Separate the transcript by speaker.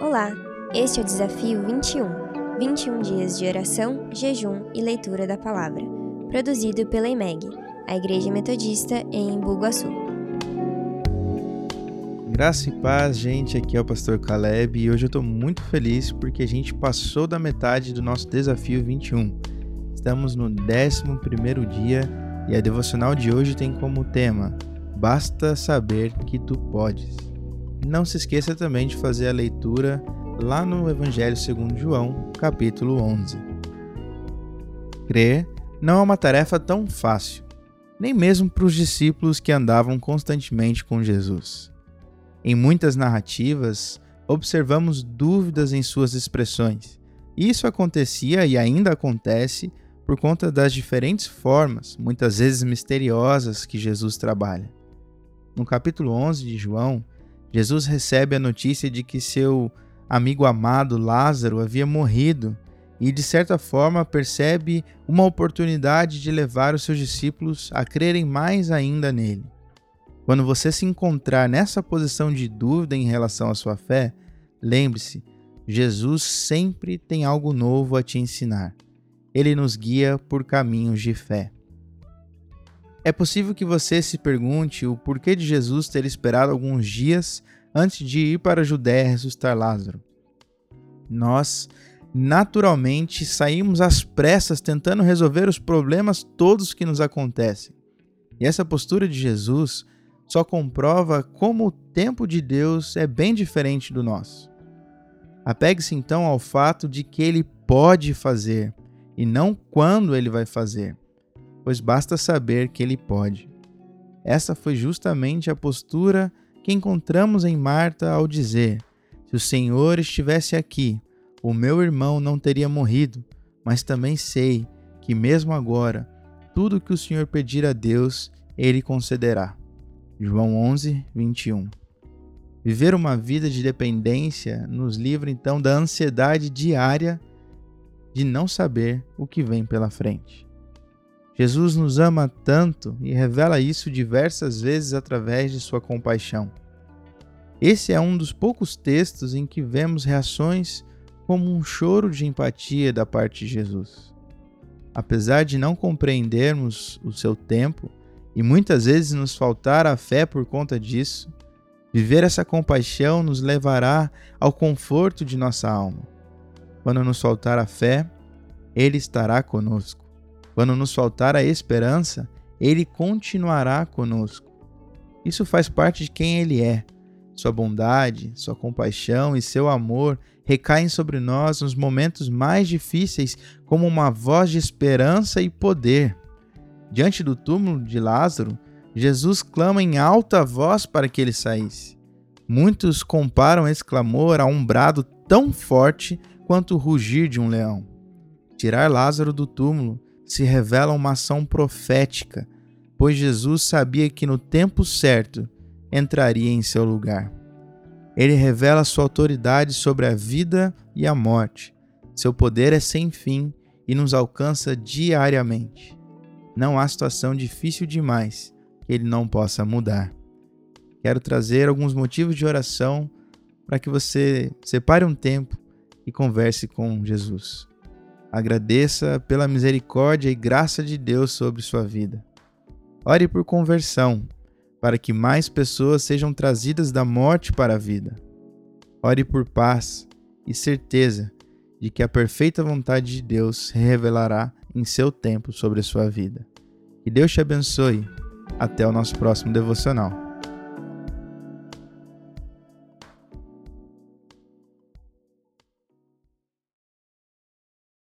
Speaker 1: Olá, este é o Desafio 21. 21 dias de oração, jejum e leitura da palavra. Produzido pela IMEG, a Igreja Metodista em Bugaçu.
Speaker 2: Graça e paz, gente. Aqui é o Pastor Caleb e hoje eu estou muito feliz porque a gente passou da metade do nosso Desafio 21. Estamos no 11 dia e a devocional de hoje tem como tema Basta saber que tu podes. Não se esqueça também de fazer a leitura lá no Evangelho segundo João, capítulo 11. Crer não é uma tarefa tão fácil, nem mesmo para os discípulos que andavam constantemente com Jesus. Em muitas narrativas, observamos dúvidas em suas expressões. Isso acontecia e ainda acontece por conta das diferentes formas, muitas vezes misteriosas, que Jesus trabalha. No capítulo 11 de João, Jesus recebe a notícia de que seu amigo amado Lázaro havia morrido e, de certa forma, percebe uma oportunidade de levar os seus discípulos a crerem mais ainda nele. Quando você se encontrar nessa posição de dúvida em relação à sua fé, lembre-se: Jesus sempre tem algo novo a te ensinar. Ele nos guia por caminhos de fé. É possível que você se pergunte o porquê de Jesus ter esperado alguns dias antes de ir para a Judéia ressuscitar Lázaro. Nós, naturalmente, saímos às pressas tentando resolver os problemas todos que nos acontecem. E essa postura de Jesus só comprova como o tempo de Deus é bem diferente do nosso. Apegue-se então ao fato de que ele pode fazer e não quando ele vai fazer pois basta saber que ele pode. Essa foi justamente a postura que encontramos em Marta ao dizer: Se o Senhor estivesse aqui, o meu irmão não teria morrido, mas também sei que, mesmo agora, tudo que o Senhor pedir a Deus, ele concederá. João 11, 21. Viver uma vida de dependência nos livra então da ansiedade diária de não saber o que vem pela frente. Jesus nos ama tanto e revela isso diversas vezes através de sua compaixão. Esse é um dos poucos textos em que vemos reações como um choro de empatia da parte de Jesus. Apesar de não compreendermos o seu tempo e muitas vezes nos faltar a fé por conta disso, viver essa compaixão nos levará ao conforto de nossa alma. Quando nos faltar a fé, Ele estará conosco. Quando nos faltar a esperança, Ele continuará conosco. Isso faz parte de quem Ele é. Sua bondade, sua compaixão e seu amor recaem sobre nós nos momentos mais difíceis como uma voz de esperança e poder. Diante do túmulo de Lázaro, Jesus clama em alta voz para que ele saísse. Muitos comparam esse clamor a um brado tão forte quanto o rugir de um leão. Tirar Lázaro do túmulo se revela uma ação profética, pois Jesus sabia que no tempo certo entraria em seu lugar. Ele revela sua autoridade sobre a vida e a morte. Seu poder é sem fim e nos alcança diariamente. Não há situação difícil demais que ele não possa mudar. Quero trazer alguns motivos de oração para que você separe um tempo e converse com Jesus. Agradeça pela misericórdia e graça de Deus sobre sua vida. Ore por conversão, para que mais pessoas sejam trazidas da morte para a vida. Ore por paz e certeza de que a perfeita vontade de Deus se revelará em seu tempo sobre a sua vida. Que Deus te abençoe. Até o nosso próximo devocional.